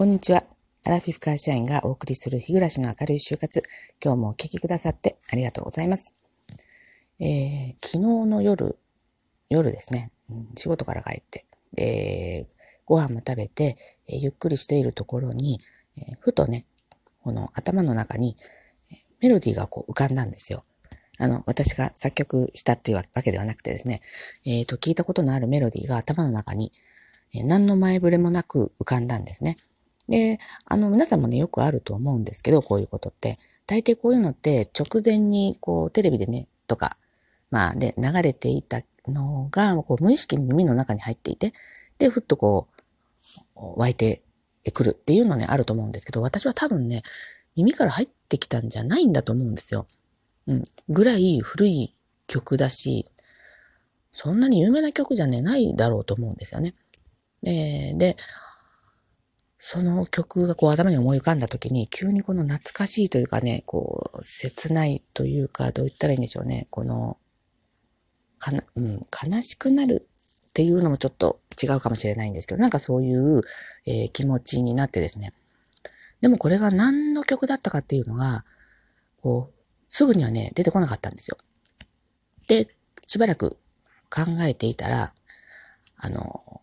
こんにちは。アラフィフ会社員がお送りする日暮らしの明るい就活。今日もお聞きくださってありがとうございます。えー、昨日の夜、夜ですね、仕事から帰って、で、ご飯も食べて、え、ゆっくりしているところに、え、ふとね、この頭の中にメロディーがこう浮かんだんですよ。あの、私が作曲したっていうわけではなくてですね、えっ、と、聞いたことのあるメロディーが頭の中に、え何の前触れもなく浮かんだんですね。で、あの、皆さんもね、よくあると思うんですけど、こういうことって。大抵こういうのって直前に、こう、テレビでね、とか、まあ、で、流れていたのが、こう、無意識に耳の中に入っていて、で、ふっとこう、湧いてくるっていうのね、あると思うんですけど、私は多分ね、耳から入ってきたんじゃないんだと思うんですよ。うん。ぐらい古い曲だし、そんなに有名な曲じゃね、ないだろうと思うんですよね。で、で、その曲がこう頭に思い浮かんだ時に、急にこの懐かしいというかね、こう、切ないというか、どう言ったらいいんでしょうね。この、かな、うん、悲しくなるっていうのもちょっと違うかもしれないんですけど、なんかそういう、えー、気持ちになってですね。でもこれが何の曲だったかっていうのが、こう、すぐにはね、出てこなかったんですよ。で、しばらく考えていたら、あの、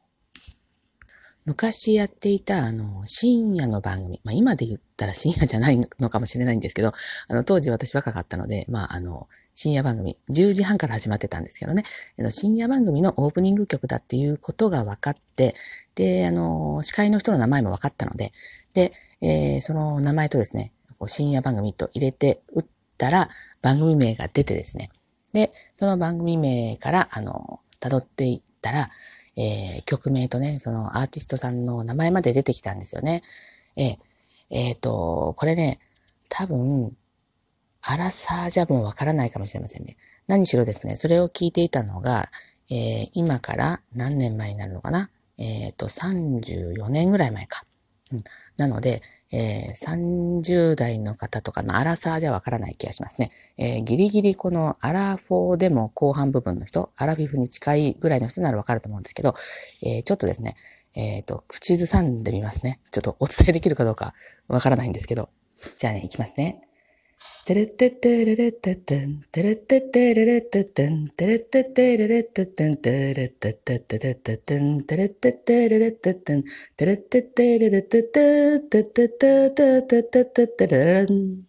昔やっていた、あの、深夜の番組。まあ、今で言ったら深夜じゃないのかもしれないんですけど、あの、当時私若かったので、まあ、あの、深夜番組、10時半から始まってたんですけどね、深夜番組のオープニング曲だっていうことが分かって、で、あの、司会の人の名前も分かったので、で、えー、その名前とですね、深夜番組と入れて打ったら、番組名が出てですね、で、その番組名から、あの、辿っていったら、えー、曲名とね、そのアーティストさんの名前まで出てきたんですよね。えー、えー、と、これね、多分、アラサーじゃもうわからないかもしれませんね。何しろですね、それを聞いていたのが、えー、今から何年前になるのかなえっ、ー、と、34年ぐらい前か。うん、なので、えー、30代の方とかのアラサーではわからない気がしますね。えー、ギリギリこのアラフォーでも後半部分の人、アラフィフに近いぐらいの人ならわかると思うんですけど、えー、ちょっとですね、えっ、と、口ずさんでみますね。ちょっとお伝えできるかどうかわからないんですけど。じゃあね、いきますね。テレテテレレテテン、テレテテレレテテン、テレテテレレテテン、テレテテテレテテン、テレテテレレテテン、テレテテレレテテテテテテテテテテレレン。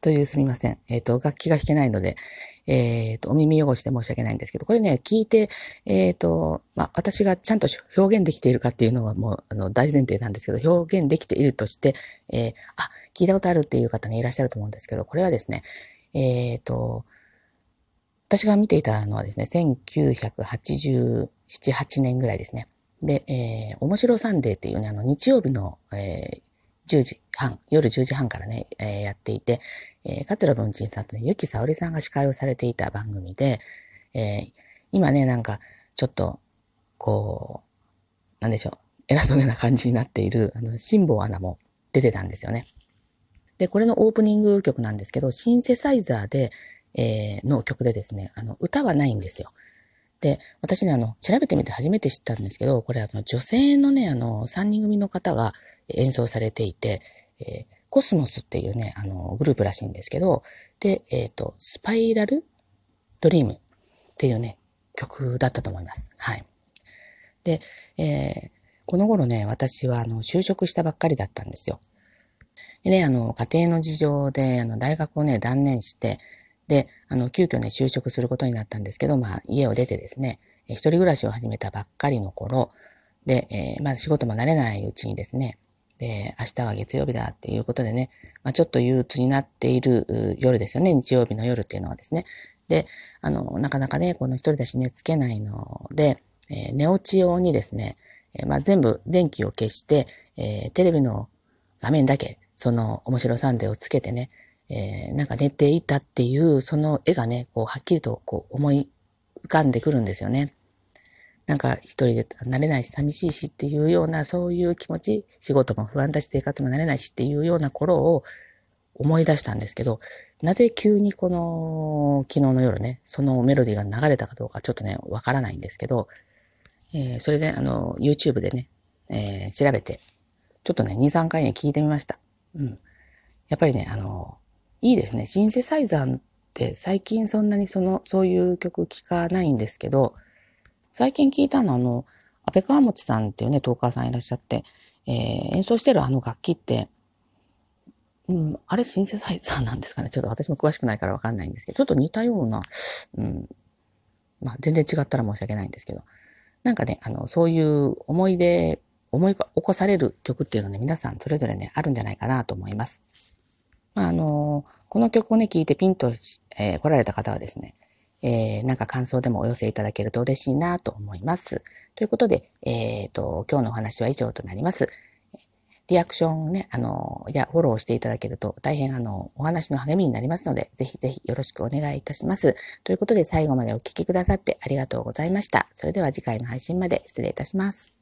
というすみません。えっ、と、楽器が弾けないので、えっ、ー、と、お耳汚しで申し訳ないんですけど、これね、聞いて、えっ、ー、と、まあ、私がちゃんと表現できているかっていうのはもう、あの、大前提なんですけど、表現できているとして、えー、あ、聞いたことあるっていう方ね、いらっしゃると思うんですけど、これはですね、えっ、と、私が見ていたのはですね、1987、8年ぐらいですね。で、えー、面白サンデーっていうね、あの、日曜日の、えー、10時半、夜10時半からね、えー、やっていて、えー、桂文鎮さんとね、ゆきさおりさんが司会をされていた番組で、えー、今ね、なんか、ちょっと、こう、なんでしょう、偉そうな感じになっている、あの、辛坊アナも出てたんですよね。で、これのオープニング曲なんですけど、シンセサイザーで、えー、の曲でですね、あの、歌はないんですよ。で、私ね、あの、調べてみて初めて知ったんですけど、これあの、女性のね、あの、3人組の方が演奏されていて、えー、コスモスっていうね、あの、グループらしいんですけど、で、えっ、ー、と、スパイラルドリームっていうね、曲だったと思います。はい。で、えー、この頃ね、私はあの、就職したばっかりだったんですよ。でね、あの、家庭の事情で、あの、大学をね、断念して、で、あの、急遽ね、就職することになったんですけど、まあ、家を出てですね、一人暮らしを始めたばっかりの頃、で、えー、まあ、仕事も慣れないうちにですね、で、明日は月曜日だっていうことでね、まあ、ちょっと憂鬱になっている夜ですよね、日曜日の夜っていうのはですね。で、あの、なかなかね、この一人だし寝つけないので、えー、寝落ち用にですね、えー、まあ、全部電気を消して、えー、テレビの画面だけ、その面白サンデーをつけてね、えー、なんか寝ていたっていう、その絵がね、こう、はっきりとこう思い浮かんでくるんですよね。なんか一人で慣れないし寂しいしっていうようなそういう気持ち、仕事も不安だし生活も慣れないしっていうような頃を思い出したんですけど、なぜ急にこの昨日の夜ね、そのメロディーが流れたかどうかちょっとね、わからないんですけど、えー、それで、あの、YouTube でね、えー、調べて、ちょっとね、2、3回ね、聞いてみました。うん。やっぱりね、あの、いいですね。シンセサイザーって最近そんなにその、そういう曲聴かないんですけど、最近聞いたのはあの、安倍川持さんっていうね、トーカーさんいらっしゃって、えー、演奏してるあの楽器って、うん、あれシンセサイザーなんですかね？ちょっと私も詳しくないからわかんないんですけど、ちょっと似たような、うん、まあ全然違ったら申し訳ないんですけど、なんかね、あの、そういう思い出、思い起こされる曲っていうのはね、皆さんそれぞれね、あるんじゃないかなと思います。まあ、あの、この曲をね、聴いてピンと、えー、来られた方はですね、えー、なんか感想でもお寄せいただけると嬉しいなと思います。ということで、えっ、ー、と、今日のお話は以上となります。リアクションをね、あの、やフォローしていただけると大変あの、お話の励みになりますので、ぜひぜひよろしくお願いいたします。ということで最後までお聴きくださってありがとうございました。それでは次回の配信まで失礼いたします。